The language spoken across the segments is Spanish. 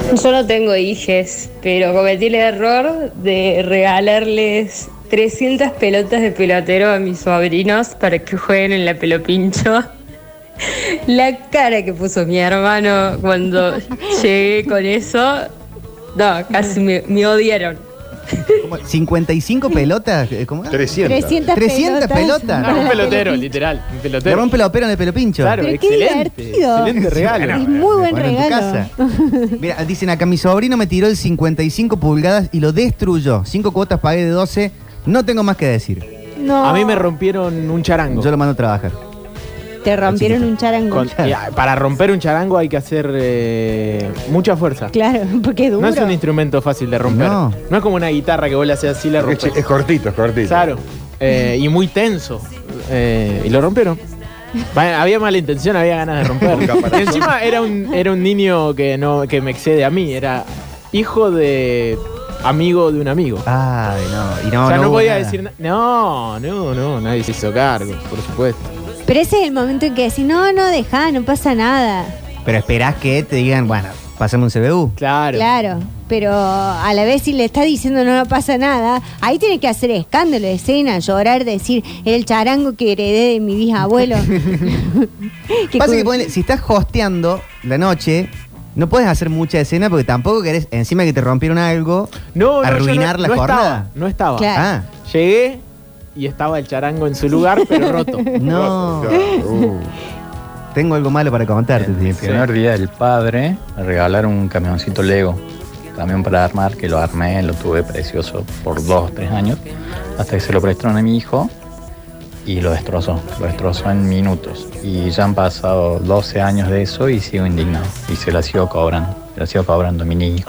Yo no tengo hijes, pero cometí el error de regalarles 300 pelotas de pelotero a mis sobrinos para que jueguen en la pelopincho. La cara que puso mi hermano cuando llegué con eso, no, casi me, me odiaron. ¿Cómo? ¿55 pelotas? Eh, ¿Cómo? 300. 300, 300 pelotas. para un pelotero, pelopincho. literal. Un Le pelotero. rompe la opera en el pelo pincho. Claro, Pero qué excelente. divertido. Excelente regalo. Es muy buen Bueno, en tu regalo. casa. Mira, dicen acá, mi sobrino me tiró el 55 pulgadas y lo destruyó. Cinco cuotas pagué de 12. No tengo más que decir. No. A mí me rompieron un charango. Yo lo mando a trabajar. Te rompieron un charango. Con- y, ah, para romper un charango hay que hacer eh, mucha fuerza. Claro, porque es duro. No es un instrumento fácil de romper. No. No, es como una guitarra que vos le haces así, la Es, rompes. es cortito, es cortito. Claro. Eh, y muy tenso. Eh, y lo rompieron. Va- Había mala intención, había ganas de romper. Con caparazón. Y encima era un, era un niño que no que me excede a mí. Era hijo de amigo de un amigo. Ay, no. Y no, o sea, no, hubo podía nada. decir nada. No, no, no, nadie se hizo cargo, por supuesto. Pero ese es el momento en que decís, no, no, deja, no pasa nada. Pero esperás que te digan, bueno, pasame un CBU. Claro. Claro, pero a la vez si le está diciendo no, no pasa nada, ahí tiene que hacer escándalo, escena, llorar, decir, el charango que heredé de mi bisabuelo. Que Pasa que ponele, si estás hosteando la noche, no puedes hacer mucha escena porque tampoco querés, encima que te rompieron algo, No, no, yo arruinar no, la no jornada. Estaba, no estaba. Claro. Ah, Llegué y estaba el charango en su lugar, pero roto. no. Uh, Tengo algo malo para contarte. En mi primer día del padre me regalaron un camioncito Lego, camión para armar, que lo armé, lo tuve precioso por dos o tres años, hasta que se lo prestaron a mi hijo y lo destrozó, lo destrozó en minutos. Y ya han pasado 12 años de eso y sigo indignado. Y se la sigo cobrando, se la sigo cobrando a mi niño.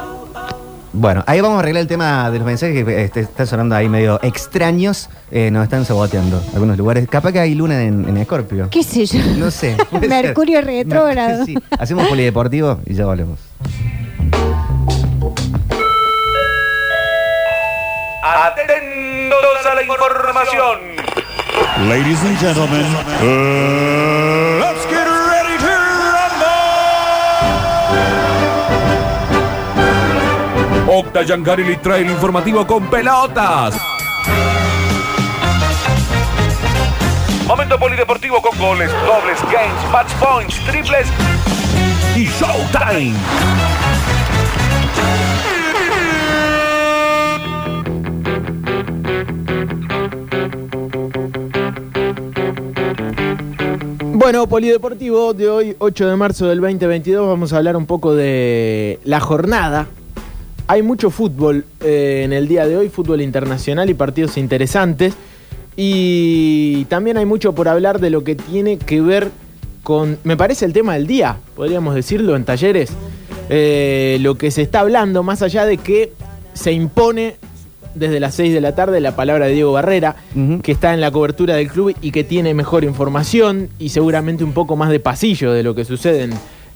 Bueno, ahí vamos a arreglar el tema de los mensajes que este, están sonando ahí medio extraños. Eh, nos están saboteando algunos lugares. Capaz que hay luna en, en Escorpio. ¿Qué sé yo? No sé. Mercurio retrógrado. Sí. Hacemos polideportivo y ya volvemos. Atentos a la información. Ladies and gentlemen, uh, let's get ready to rumble. Octa Yancari le trae el informativo con pelotas. Momento polideportivo con goles, dobles, games, match points, triples y showtime. Bueno, Polideportivo de hoy, 8 de marzo del 2022, vamos a hablar un poco de la jornada. Hay mucho fútbol eh, en el día de hoy, fútbol internacional y partidos interesantes. Y también hay mucho por hablar de lo que tiene que ver con, me parece, el tema del día, podríamos decirlo, en talleres. Eh, lo que se está hablando, más allá de que se impone desde las 6 de la tarde la palabra de Diego Barrera, que está en la cobertura del club y que tiene mejor información y seguramente un poco más de pasillo de lo que sucede en,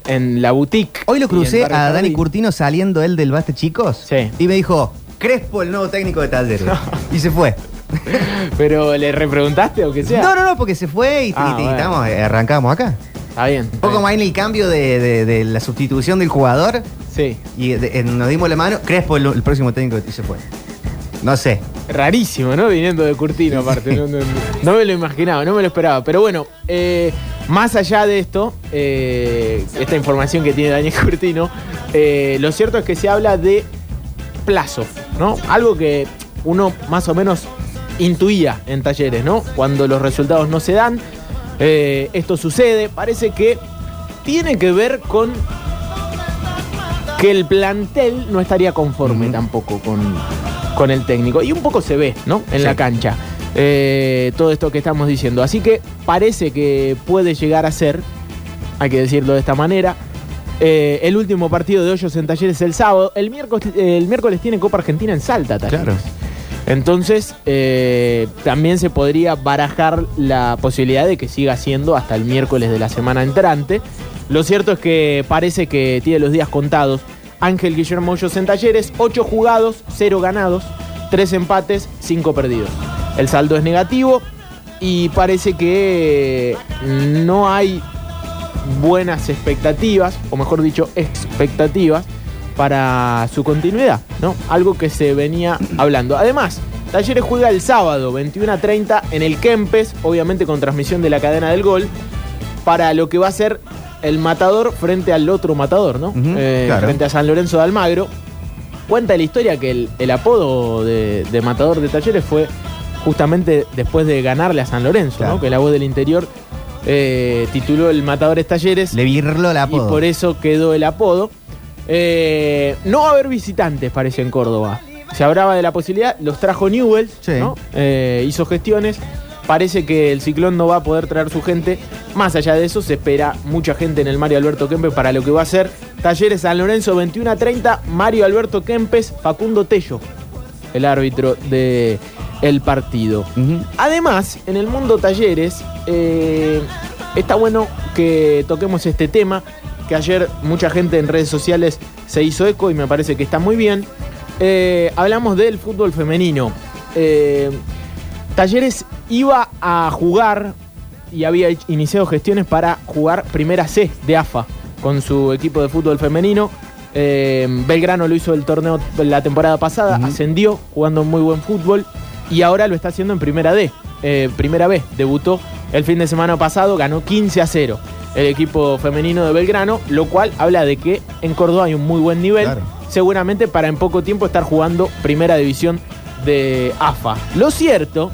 en la boutique. Hoy lo crucé a Dani Jardín. Curtino saliendo él del Baste Chicos. Sí. Y me dijo, Crespo, el nuevo técnico de Talleres. y se fue. Pero le repreguntaste o que sea. No, no, no, porque se fue y, Ah, y- y bueno. estamos, eh, arrancamos acá. Está bien. Un poco más en el cambio de, de- de la sustitución del jugador Sí. y de- eh, nos dimos la mano. Crespo, el, el próximo técnico, y se fue. No sé. Rarísimo, ¿no? Viniendo de Curtino, aparte. No, no- no me lo imaginaba, no me lo esperaba. Pero bueno, eh, más allá de esto, eh, esta información que tiene Daniel Curtino, eh, lo cierto es que se habla de plazo, ¿no? Algo que uno más o menos intuía en talleres, ¿no? Cuando los resultados no se dan, esto sucede. Parece que tiene que ver con que el plantel no estaría conforme tampoco con, con el técnico. Y un poco se ve, ¿no? En Sí. la cancha. eh, todo esto que estamos diciendo. Así que parece que puede llegar a ser, hay que decirlo de esta manera, eh, el último partido de Hoyos en Talleres el sábado. El miércoles, el miércoles tiene Copa Argentina en Salta, Talleres. Claro. Entonces, eh, también se podría barajar la posibilidad de que siga siendo hasta el miércoles de la semana entrante. Lo cierto es que parece que tiene los días contados. Ángel Guillermo Hoyos en Talleres, 8 jugados, 0 ganados, 3 empates, 5 perdidos. El saldo es negativo y parece que no hay buenas expectativas, o mejor dicho, expectativas, para su continuidad, ¿no? Algo que se venía hablando. Además, Talleres juega el sábado 21 a 30 en el Kempes, obviamente con transmisión de la cadena del gol, para lo que va a ser el matador frente al otro matador, ¿no? Eh, claro. Frente a San Lorenzo de Almagro. Cuenta la historia que el, el apodo de, de matador de Talleres fue justamente después de ganarle a San Lorenzo, Claro. ¿no? Que la voz del interior eh, tituló el Matadores Talleres Le virlo la y apodo. por eso quedó el apodo. Eh, no va a haber visitantes, parece, en Córdoba. Se hablaba de la posibilidad, los trajo Newell, Sí. ¿no? Hizo gestiones. Parece que el ciclón no va a poder traer su gente. Más allá de eso, se espera mucha gente en el Mario Alberto Kempes para lo que va a ser Talleres San Lorenzo 21 a 30. Mario Alberto Kempes, Facundo Tello, el árbitro del el partido. Además, en el mundo talleres, eh, está bueno que toquemos este tema, que ayer mucha gente en redes sociales se hizo eco y me parece que está muy bien. Eh, hablamos del fútbol femenino. Eh, talleres iba a jugar y había iniciado gestiones para jugar primera C de AFA con su equipo de fútbol femenino. Eh, Belgrano lo hizo el torneo la temporada pasada, ascendió jugando muy buen fútbol y ahora lo está haciendo en primera D, eh, primera B. Debutó el fin de semana pasado, ganó 15 a 0 el equipo femenino de Belgrano, lo cual habla de que en Córdoba hay un muy buen nivel, Claro. seguramente para en poco tiempo estar jugando primera división de AFA. Lo cierto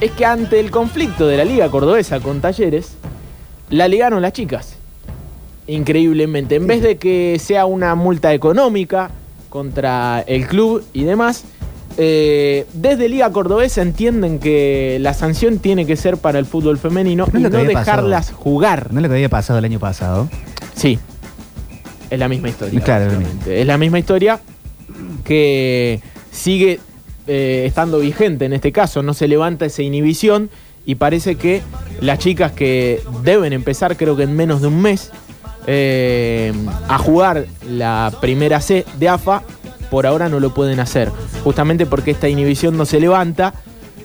es que ante el conflicto de la liga cordobesa con Talleres, la ligaron las chicas. Increíblemente. En vez de que sea una multa económica contra el club y demás, eh, desde Liga Cordobesa entienden que la sanción tiene que ser para el fútbol femenino No y no dejarlas jugar. No es lo que había pasado el año pasado. Sí. Es la misma historia. Claro, es la misma historia que sigue eh, estando vigente en este caso. No se levanta esa inhibición y parece que las chicas que deben empezar, creo que en menos de un mes, eh, a jugar la primera C de AFA, por ahora no lo pueden hacer. Justamente porque esta inhibición no se levanta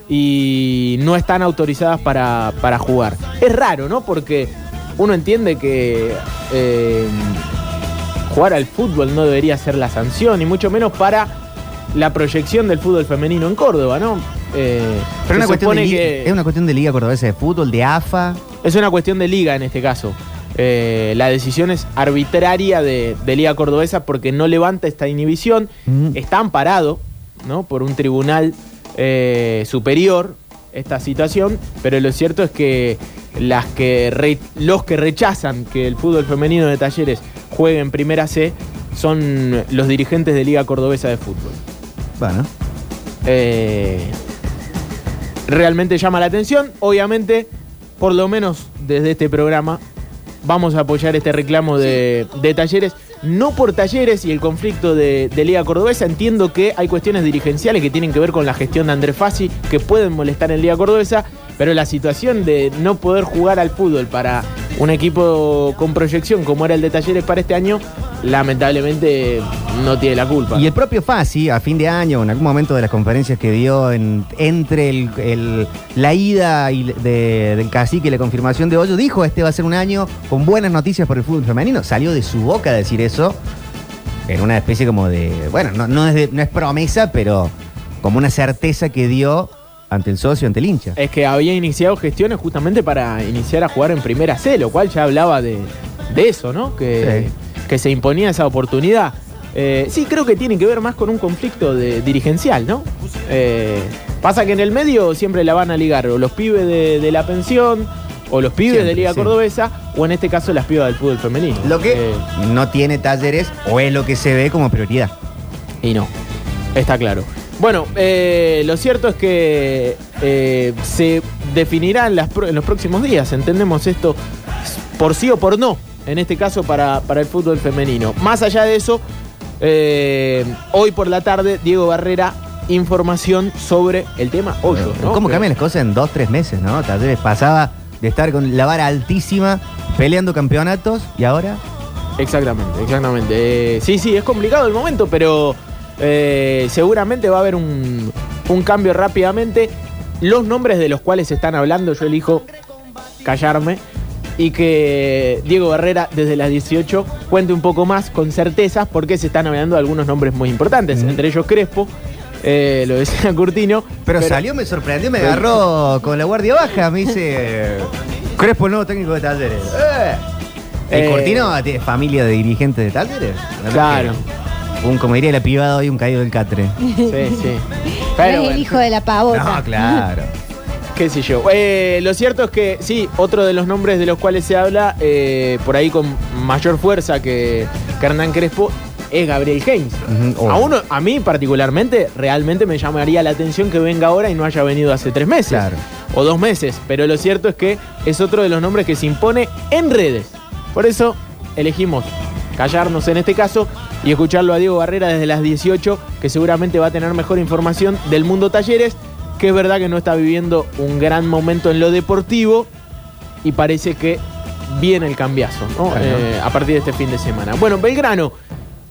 y no están autorizadas para, para jugar. Es raro, ¿no? Porque uno entiende que eh, jugar al fútbol no debería ser la sanción, y mucho menos para la proyección del fútbol femenino en Córdoba, ¿no? Eh, Pero es una, cuestión de, supone li- que es una cuestión de Liga Cordobesa de Fútbol, de AFA. es una cuestión de liga en este caso. Eh, la decisión es arbitraria de, de Liga Cordobesa porque no levanta esta inhibición. Mm. Está amparado ¿no? por un tribunal eh, superior esta situación, pero lo cierto es que, las que re- los que rechazan que el fútbol femenino de Talleres juegue en Primera C son los dirigentes de Liga Cordobesa de Fútbol. Eh, realmente llama la atención. Obviamente, por lo menos desde este programa, vamos a apoyar este reclamo de, de talleres. No por talleres y el conflicto de, de Liga Cordobesa. Entiendo que hay cuestiones dirigenciales que tienen que ver con la gestión de Andrés Fassi que pueden molestar en Liga Cordobesa. Pero la situación de no poder jugar al fútbol para un equipo con proyección como era el de Talleres para este año, lamentablemente no tiene la culpa. y el propio Fassi, a fin de año, en algún momento de las conferencias que dio en- entre la ida y de- del cacique y la confirmación de Hoyo, dijo este va a ser un año con buenas noticias por el fútbol femenino. Salió de su boca a decir eso en una especie como de. Bueno, no es promesa, pero como una certeza que dio ante el socio, ante el hincha. Es que había iniciado gestiones justamente para iniciar a jugar en primera C, lo cual ya hablaba de, de eso, ¿no? Que, que se imponía esa oportunidad. Eh, sí, creo que tiene que ver más con un conflicto de, dirigencial, ¿no? Eh, pasa que en el medio siempre la van a ligar o los pibes de, de la pensión, o los pibes Siempre, de Liga sí. Cordobesa, o en este caso las pibas del fútbol femenino. Lo que Eh, no tiene talleres o es lo que se ve como prioridad. Y no, está claro. Bueno, eh, lo cierto es que eh, se definirá en, las en los próximos días, entendemos esto por sí o por no, en este caso para, para el fútbol femenino. Más allá de eso, eh, hoy por la tarde, Diego Barrera, información sobre el tema hoyos. ¿no? ¿Cómo cambian las cosas en dos, tres meses, no? Talleres pasaba de estar con la vara altísima, peleando campeonatos, y ahora. Exactamente, exactamente. Eh, sí, sí, es complicado el momento, pero eh, seguramente va a haber un, un cambio rápidamente. Los nombres de los cuales se están hablando, yo elijo callarme, y que Diego Barrera desde las 18 cuente un poco más con certezas porque se están hablando algunos nombres muy importantes, entre ellos Crespo, eh, lo decía Curtino. Pero, salió, me sorprendió, me agarró con la guardia baja. Me dice. Crespo, el nuevo técnico de talleres. Eh. ¿El Eh. Cortino tiene familia de dirigentes de talleres? Claro. que Un, como diría la privada hoy, un caído del catre. Sí, sí. Pero es bueno. el hijo de la pavota. No, claro. qué sé yo. Eh, lo cierto es que sí, otro de los nombres de los cuales se habla, eh, por ahí con mayor fuerza que, que Hernán Crespo, es Gabriel oh. A uno, a mí particularmente, realmente me llamaría la atención que venga ahora y no haya venido hace tres meses. Claro. O dos meses. Pero lo cierto es que es otro de los nombres que se impone en redes. Por eso elegimos callarnos en este caso y escucharlo a Diego Barrera desde las 18, que seguramente va a tener mejor información del mundo talleres, que es verdad que no está viviendo un gran momento en lo deportivo y parece que viene el cambiazo. Eh, a partir de este fin de semana. Bueno, Belgrano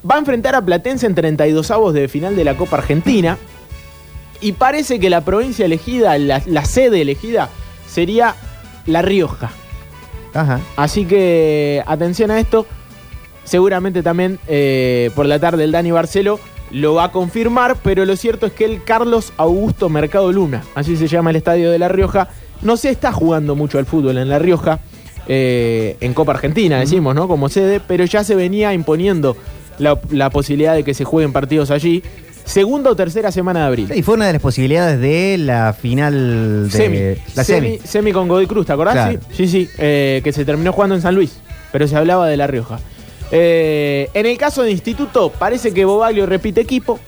va a enfrentar a Platense en 32 avos de final de la Copa Argentina y parece que la provincia elegida, la, la sede elegida, sería La Rioja. Ajá. Así que atención a esto. Seguramente también eh, por la tarde el Dani Barcelo lo va a confirmar, pero lo cierto es que el Carlos Augusto Mercado Luna, así se llama el estadio de La Rioja, no se está jugando mucho al fútbol en La Rioja, eh, en Copa Argentina decimos, ¿no? Como sede, pero ya se venía imponiendo la, la posibilidad de que se jueguen partidos allí. Segunda o tercera semana de abril. Y fue una de las posibilidades de la final de Semi. la semi. semi. semi con Godoy Cruz, ¿te acordás? Claro. Sí, sí, sí, eh, que se terminó jugando en San Luis, pero se hablaba de La Rioja. Eh, en el caso de Instituto, parece que Bobaglio repite equipo,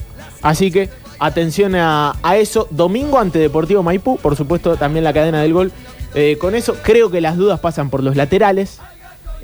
así que atención a, a eso. Domingo ante Deportivo Maipú, por supuesto también la cadena del gol. Eh, con eso creo que las dudas pasan por los laterales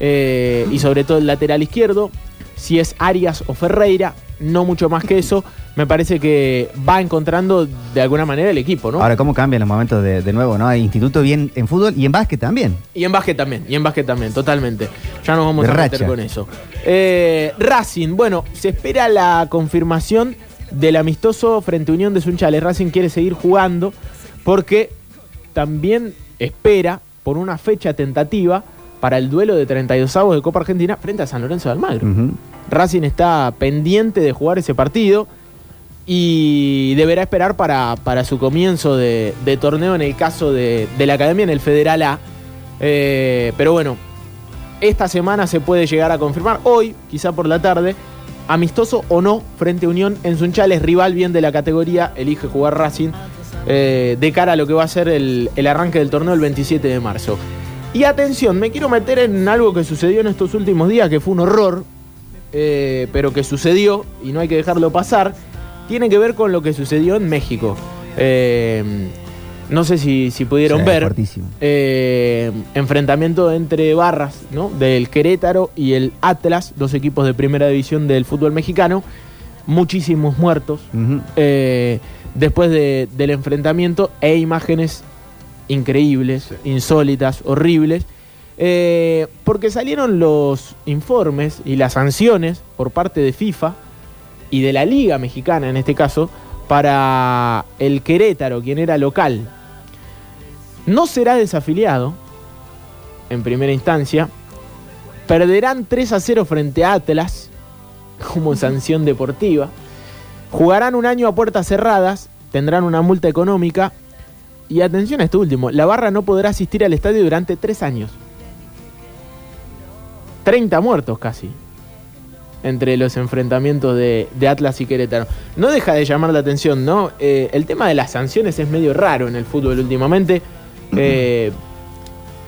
eh, y sobre todo el lateral izquierdo. Si es Arias o Ferreira, no mucho más que eso. Me parece que va encontrando de alguna manera el equipo, ¿no? Ahora, ¿cómo cambian los momentos de, de nuevo, no? Hay instituto bien en fútbol y en básquet también. Y en básquet también, y en básquet también, totalmente. Ya nos vamos De a meter racha. con eso. Eh, Racing, bueno, se espera la confirmación del amistoso frente a Unión de Sunchales. Racing quiere seguir jugando porque también espera por una fecha tentativa para el duelo de 32 avos de Copa Argentina frente a San Lorenzo de Almagro. Racing está pendiente de jugar ese partido y deberá esperar para, para su comienzo de, de torneo en el caso de, de la academia en el Federal A. Eh, pero bueno, esta semana se puede llegar a confirmar, hoy, quizá por la tarde, amistoso o no, frente a Unión en Sunchales, rival bien de la categoría, elige jugar Racing eh, de cara a lo que va a ser el, el arranque del torneo el 27 de marzo. Y atención, me quiero meter en algo que sucedió en estos últimos días, que fue un horror, eh, pero que sucedió y no hay que dejarlo pasar, tiene que ver con lo que sucedió en México. Eh, no sé si, si pudieron Sí, ver. eh, enfrentamiento entre barras, ¿no? Del Querétaro y el Atlas, dos equipos de primera división del fútbol mexicano. Muchísimos muertos después de- del enfrentamiento e imágenes increíbles, insólitas, horribles. eh, porque salieron los informes y las sanciones por parte de FIFA y de la Liga Mexicana en este caso para el Querétaro, quien era local. No será desafiliado en primera instancia. Perderán 3 a 0 frente a Atlas como sanción deportiva. Jugarán un año a puertas cerradas, tendrán una multa económica. Y atención a esto último, la barra no podrá asistir al estadio durante tres años. 30 muertos casi entre los enfrentamientos de, de Atlas y Querétaro. No deja de llamar la atención, ¿no? Eh, el tema de las sanciones es medio raro en el fútbol últimamente. Eh,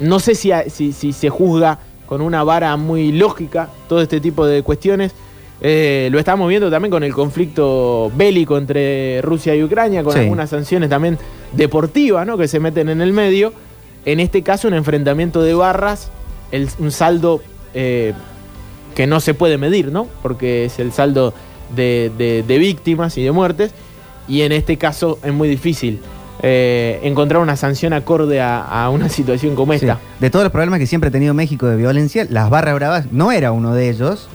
no sé si, si, si se juzga con una vara muy lógica todo este tipo de cuestiones. Eh, lo estamos viendo también con el conflicto bélico entre Rusia y Ucrania, con Sí. algunas sanciones también deportivas ¿no? que se meten en el medio. En este caso, un enfrentamiento de barras, el- un saldo eh, que no se puede medir, ¿no? Porque es el saldo de, de- de víctimas y de muertes. Y en este caso es muy difícil eh, encontrar una sanción acorde a, a una situación como Sí. esta. De todos los problemas que siempre ha tenido México de violencia, las barras bravas no era uno de ellos.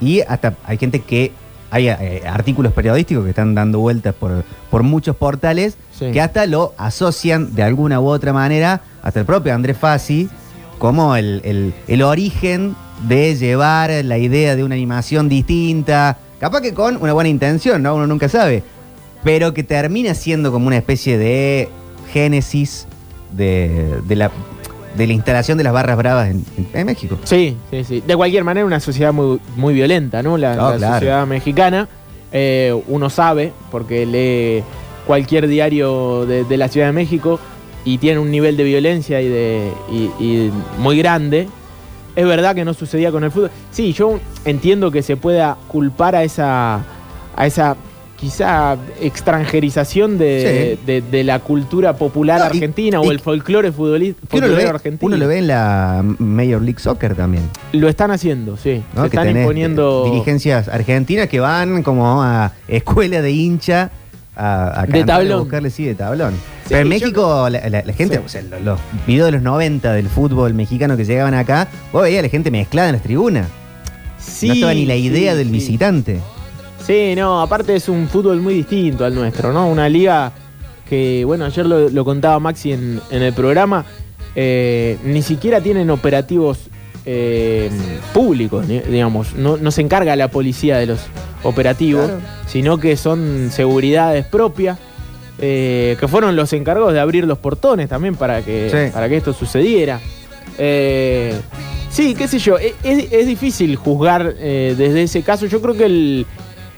Y hasta hay gente que. Hay eh, artículos periodísticos que están dando vueltas por, por muchos portales Sí. que hasta lo asocian de alguna u otra manera, hasta el propio Andrés Fassi, como el, el- el origen de llevar la idea de una animación distinta, capaz que con una buena intención, ¿no? Uno nunca sabe, pero que termina siendo como una especie de génesis de, de la, de la instalación de las barras bravas en, en México. Sí, sí, sí. De cualquier manera, una sociedad muy, muy violenta, ¿no? La, claro. sociedad mexicana. Eh, uno sabe, porque lee cualquier diario de, de la Ciudad de México y tiene un nivel de violencia y de y- y muy grande. Es verdad que no sucedía con el fútbol. Sí, yo entiendo que se pueda culpar a esa, a esa quizá extranjerización de, Sí. de- de la cultura popular No, argentina y- o el folclore uno, ve, argentino. uno lo ve en la Major League Soccer también. Lo están haciendo, sí. ¿no? Se que están imponiendo. dirigencias argentinas que van como a escuela de hincha a, a De cantar, tablón. a buscarle, sí, de tablón. Sí, Pero en yo- México, la, la- la gente, Sí. o sea, lo- los, videos de los 90 del fútbol mexicano que llegaban acá, vos veías a la gente mezclada en las tribunas. Sí, no estaba ni la idea del sí. visitante. Sí, no, aparte es un fútbol muy distinto al nuestro, ¿no? Una liga que, bueno, ayer lo, lo contaba Maxi en, en el programa, eh, ni siquiera tienen operativos eh, públicos, digamos. No, no se encarga la policía de los operativos, Claro. sino que son seguridades propias. eh, que fueron los encargados de abrir los portones también para que, Sí. para que esto sucediera. Eh, sí, qué sé yo, e- es, es difícil juzgar eh, desde ese caso. Yo creo que el-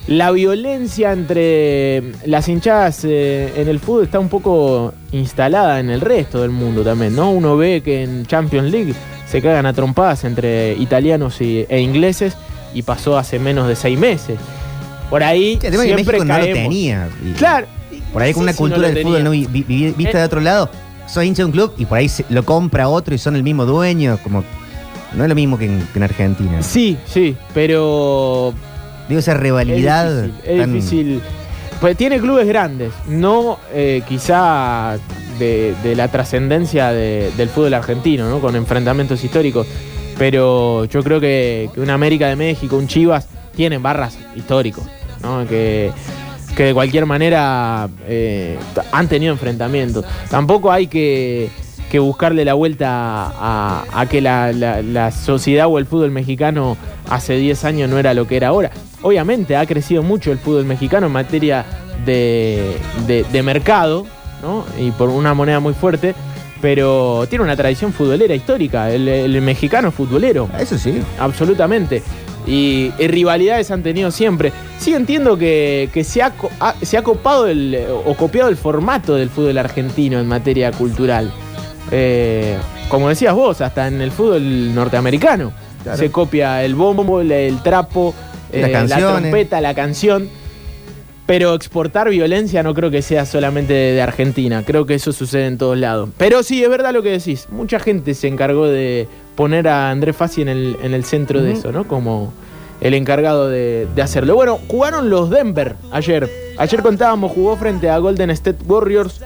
la violencia entre las hinchadas eh, en el fútbol está un poco instalada en el resto del mundo también, ¿no? Uno ve que en Champions League se cagan a trompadas entre italianos y- e ingleses y pasó hace menos de seis meses. Por ahí Sí, siempre México no lo caemos. tenía. Y Claro. Por ahí con Sí, una sí, cultura no del fútbol tenía. no vi- vi- vi- vista Eh. de otro lado, sos hincha de un club y por ahí se- lo compra otro y son el mismo dueño, como no es lo mismo que en, que en Argentina. Sí, sí, pero Digo, esa rivalidad. Es difícil. es tan- difícil. Pues tiene clubes grandes, no eh, quizá de, de la trascendencia de- del fútbol argentino, ¿no? Con enfrentamientos históricos. Pero yo creo que, que un América de México, un Chivas, tienen barras históricos, ¿no? Que, que de cualquier manera eh, han tenido enfrentamientos. Tampoco hay que, que buscarle la vuelta a, a que la, la- la sociedad o el fútbol mexicano hace 10 años no era lo que era ahora. Obviamente ha crecido mucho el fútbol mexicano en materia de, de- de mercado, ¿no? Y por una moneda muy fuerte, pero tiene una tradición futbolera histórica. El, el mexicano futbolero. Eso sí. Absolutamente. Y, y rivalidades han tenido siempre. Sí entiendo que, que se, ha, se ha copado el, o copiado el formato del fútbol argentino en materia cultural. Eh, como decías vos, hasta en el fútbol norteamericano. Claro. Se copia el bombo, el, el trapo, eh, la trompeta, la canción. Pero exportar violencia no creo que sea solamente de, de Argentina. Creo que eso sucede en todos lados. Pero sí, es verdad lo que decís. Mucha gente se encargó de poner a Andrés Fassi en el, en el centro de eso, ¿no? Como el encargado de, de hacerlo. Bueno, jugaron los Denver ayer. Ayer contábamos, jugó frente a Golden State Warriors.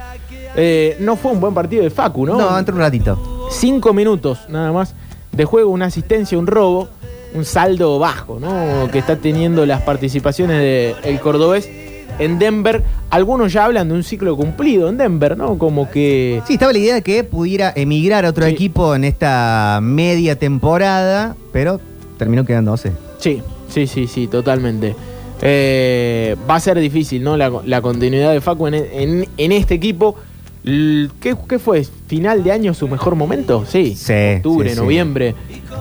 Eh, no fue un buen partido de Facu, ¿no? No, entra un ratito. Cinco minutos nada más de juego, una asistencia, un robo, un saldo bajo, ¿no? Que está teniendo las participaciones del cordobés en Denver. Algunos ya hablan de un ciclo cumplido en Denver, ¿no? Como que. Sí, estaba la idea de que pudiera emigrar a otro Sí. equipo en esta media temporada, pero terminó quedándose. Sí, sí, sí, sí, totalmente. Eh, va a ser difícil, ¿no? La, la continuidad de Facu en, en- en este equipo. ¿Qué, qué fue? ¿Final de año su mejor momento? Sí. Sí, Octubre, sí, sí. noviembre.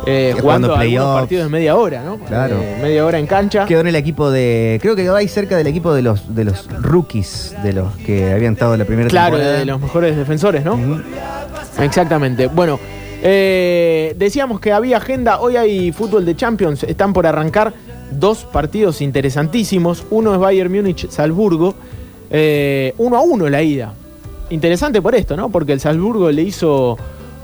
eh, jugando algunos partidos de media hora, ¿no? Claro. Eh, media hora en cancha. Quedó en el equipo de. Creo que quedó ahí cerca del equipo de los, de los rookies, de los que habían estado en la primera Claro, temporada. de los mejores defensores, ¿no? Exactamente. Bueno, eh, decíamos que había agenda. Hoy hay fútbol de Champions. Están por arrancar dos partidos interesantísimos. Uno es Bayern Múnich-Salzburgo. Eh, uno a uno la ida. Interesante por esto, ¿no? Porque el Salzburgo le hizo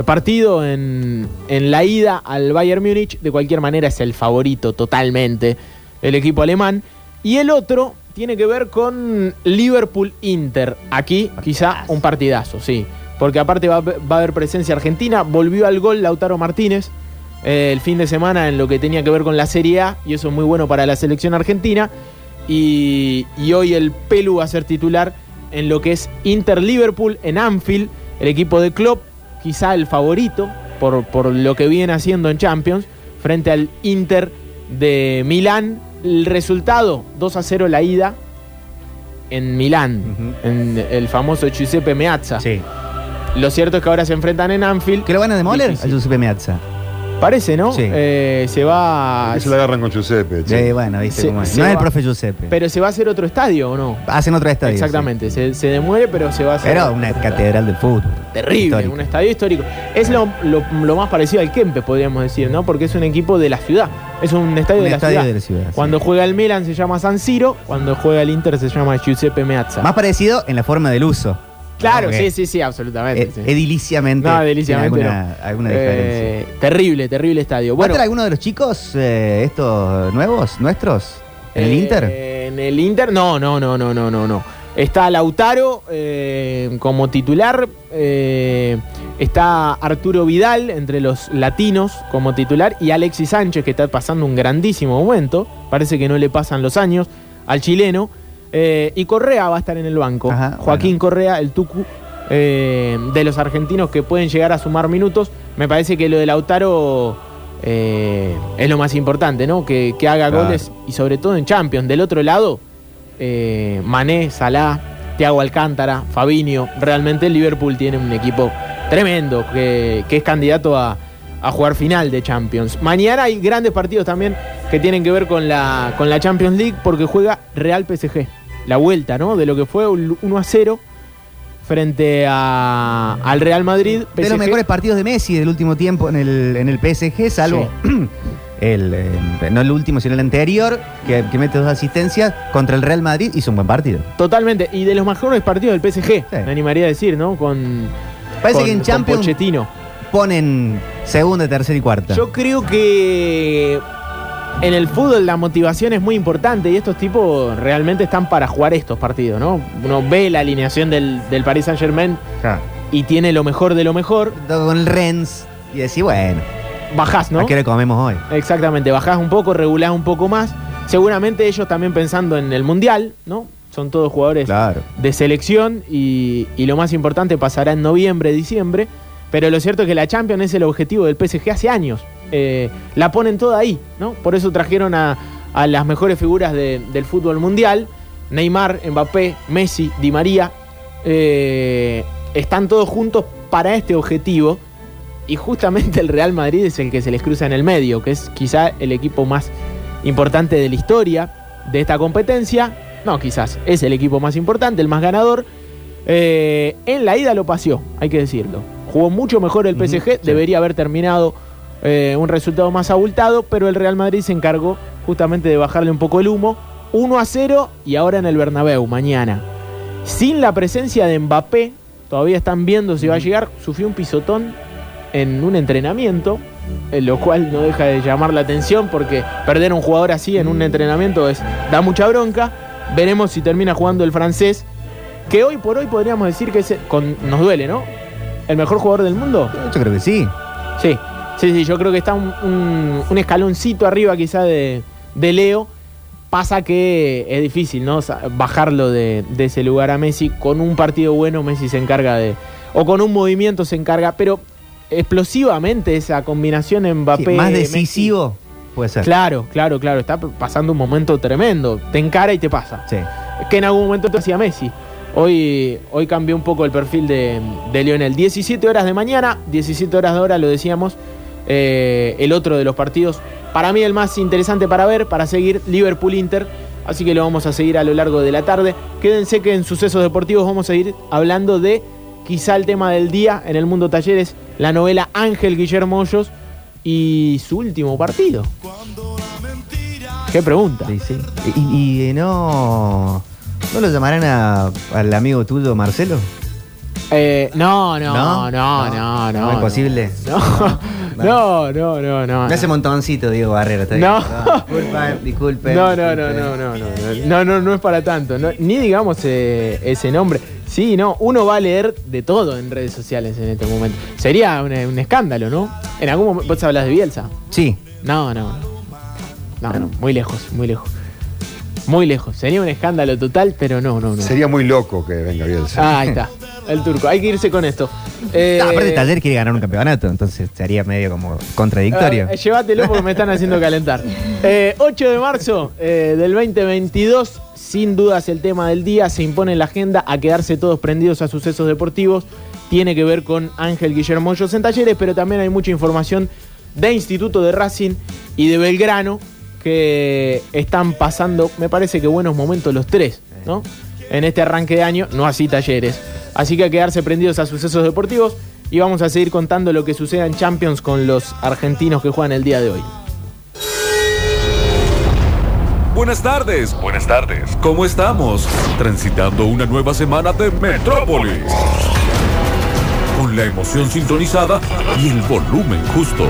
partido en, en la ida al Bayern Múnich. De cualquier manera es el favorito totalmente el equipo alemán. Y el otro tiene que ver con Liverpool-Inter. Aquí quizá un partidazo, sí. Porque aparte va, a- va a haber presencia argentina. Volvió al gol Lautaro Martínez eh, el fin de semana en lo que tenía que ver con la Serie A. Y eso es muy bueno para la selección argentina. Y, y hoy el Pelu va a ser titular en lo que es Inter-Liverpool en Anfield. El equipo de Klopp, quizá el favorito por, por lo que viene haciendo en Champions frente al Inter de Milán. El resultado, 2 a 0 la ida en Milán, en el famoso Giuseppe Meazza. Sí. Lo cierto es que ahora se enfrentan en Anfield. ¿Que lo van a demoler? A Giuseppe Meazza. Parece, ¿no? Sí. Eh, se va. Se la agarran con Giuseppe. Sí, bueno, viste Se- cómo es. No es el profe Giuseppe. Pero se va a hacer otro estadio, ¿o no? Hacen otro estadio. sí. Exactamente, se, se demuere, pero se va a hacer. Pero una catedral del fútbol. Terrible, Histórico. un estadio histórico. Es lo, lo- lo más parecido al Kempe, podríamos decir, ¿no? Porque es un equipo de la ciudad. Es un estadio, Un de, la estadio ciudad. de la ciudad, sí. Cuando juega el Milan se llama San Siro, cuando juega el Inter se llama Giuseppe Meazza. Más parecido en la forma del uso. Claro, sí, sí, sí, absolutamente. Sí. Ediliciamente. No, ediliciamente tiene alguna, no. alguna Eh, diferencia. terrible, terrible estadio. ¿Va a Bueno, estar alguno de los chicos, eh, estos nuevos, nuestros? ¿En el eh, Inter? En el Inter, no, no, no, no, no, no, no. Está Lautaro como titular. está Arturo Vidal entre los latinos como titular. Y Alexis Sánchez, que está pasando un grandísimo momento. Parece que no le pasan los años al chileno. Eh, y Correa va a estar en el banco. Ajá, Joaquín bueno. Correa, el Tucu. eh, de los argentinos que pueden llegar a sumar minutos. Me parece que lo de Lautaro eh, es lo más importante, ¿no? Que, que haga Claro. goles y sobre todo en Champions. Del otro lado, Mané, Salah, Thiago Alcántara, Fabinho. Realmente el Liverpool tiene un equipo tremendo que, que es candidato a, a jugar final de Champions. Mañana hay grandes partidos también que tienen que ver con la, con la Champions League porque juega Real PSG. La vuelta, ¿no? De lo que fue un 1 a 0 frente a- al Real Madrid. de los mejores partidos de Messi del último tiempo en el, en el PSG, salvo el, eh, no el último, sino el anterior, que, que mete dos asistencias contra el Real Madrid, hizo un buen partido. Totalmente. Y de los mejores partidos del PSG, Sí. me animaría a decir, ¿no? Con. Parece con- que en Champions ponen segunda, tercera y cuarta. Yo creo que en el fútbol la motivación es muy importante y estos tipos realmente están para jugar estos partidos, ¿no? Uno ve la alineación del, del Paris Saint Germain y tiene lo mejor de lo mejor. Todo Con el Rennes y decir, bueno, Bajás, ¿no? ¿a qué hora comemos hoy? Exactamente, bajás un poco, regulás un poco más. Seguramente ellos también pensando en el Mundial, ¿no? Son todos jugadores Claro. de selección y, y lo más importante pasará en noviembre, diciembre. Pero lo cierto es que la Champions es el objetivo del PSG hace años. Eh, la ponen toda ahí, ¿no? Por eso trajeron a, a las mejores figuras de- del fútbol mundial. Neymar, Mbappé, Messi, Di María. eh, están todos juntos para este objetivo. Y justamente el Real Madrid es el que se les cruza en el medio, que es quizá el equipo más importante de la historia de esta competencia. No, quizás, es el equipo más importante, el más ganador. Eh, en la ida lo paseó, hay que decirlo. Jugó mucho mejor el PSG, sí. debería haber terminado eh, un resultado más abultado, pero el Real Madrid se encargó justamente de bajarle un poco el humo. 1 a 0 y ahora en el Bernabéu, mañana. Sin la presencia de Mbappé, todavía están viendo si va a llegar, sufrió un pisotón en un entrenamiento, en lo cual no deja de llamar la atención porque perder a un jugador así en un entrenamiento es, da mucha bronca. Veremos si termina jugando el francés, que hoy por hoy podríamos decir que es, con, nos duele, ¿no? El mejor jugador del mundo. Yo creo que sí. Sí, sí, sí, yo creo que está un, un- un escaloncito arriba quizá de, de Leo. Pasa que es difícil, ¿no? Bajarlo de, de ese lugar a Messi. Con un partido bueno, Messi se encarga de. O con un movimiento se encarga. Pero explosivamente esa combinación Sí, Mbappé. más Messi. decisivo puede ser. Claro, claro, claro. Está pasando un momento tremendo. Te encara y te pasa. Sí. que en algún momento te hacía Messi. Hoy, hoy cambió un poco el perfil de, de Lionel. 17 horas de mañana, 17 horas de hora, lo decíamos. Eh, el otro de los partidos, para mí el más interesante para ver, para seguir, Liverpool-Inter. Así que lo vamos a seguir a lo largo de la tarde. Quédense que en sucesos deportivos vamos a ir hablando de quizá el tema del día en el mundo talleres, la novela Ángel Guillermo Hoyos y su último partido. ¿Qué pregunta? Sí, sí. Y, y, eh, no. ¿No lo llamarán a- al amigo tuyo, Marcelo? Eh, no, no, ¿No? no, no, No, no. No, es posible. No, no, no, no, no. Me hace montoncito, Diego Barrera. ¿está bien? No. Disculpen, disculpen. No, no, no, no, no, no, no, no, no es para tanto. no, ni digamos eh, ese nombre. Sí, no, uno va a leer de todo en redes sociales en este momento. Sería un, un escándalo, ¿no? En algún momento, ¿vos hablas de Bielsa? Sí. No, no, no. No, no, muy lejos, muy lejos. Muy lejos. Sería un escándalo total, pero no, no, no. Sería muy loco que venga Bielsa. Ah, ahí está. El turco. Hay que irse con esto. Eh, No, aparte, Taller quiere ganar un campeonato, entonces sería medio como contradictorio. eh, llévatelo porque me están haciendo calentar. Eh, 8 de marzo eh, del 2022, sin dudas el tema del día, se impone en la agenda a quedarse todos prendidos a sucesos deportivos. Tiene que ver con Ángel Guillermo Hoyos en talleres, pero también hay mucha información de Instituto de Racing y de Belgrano que están pasando, me parece que buenos momentos los tres, ¿no? En este arranque de año, no así talleres. Así que a quedarse prendidos a sucesos deportivos y vamos a seguir contando lo que suceda en Champions con los argentinos que juegan el día de hoy. Buenas tardes, buenas tardes. ¿Cómo estamos? Transitando una nueva semana de Metrópolis. Con la emoción sintonizada y el volumen justo.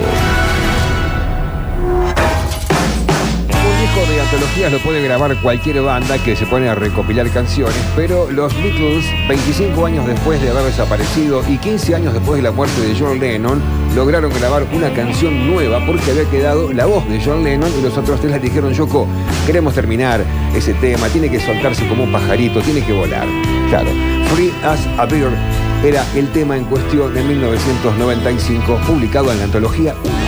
Antologías lo puede grabar cualquier banda que se pone a recopilar canciones, pero los Beatles, 25 años después de haber desaparecido y 15 años después de la muerte de John Lennon, lograron grabar una canción nueva porque había quedado la voz de John Lennon y los otros tres les dijeron, Yoko, queremos terminar ese tema, tiene que soltarse como un pajarito, tiene que volar. Claro, Free as a Bird era el tema en cuestión en 1995, publicado en la antología 1.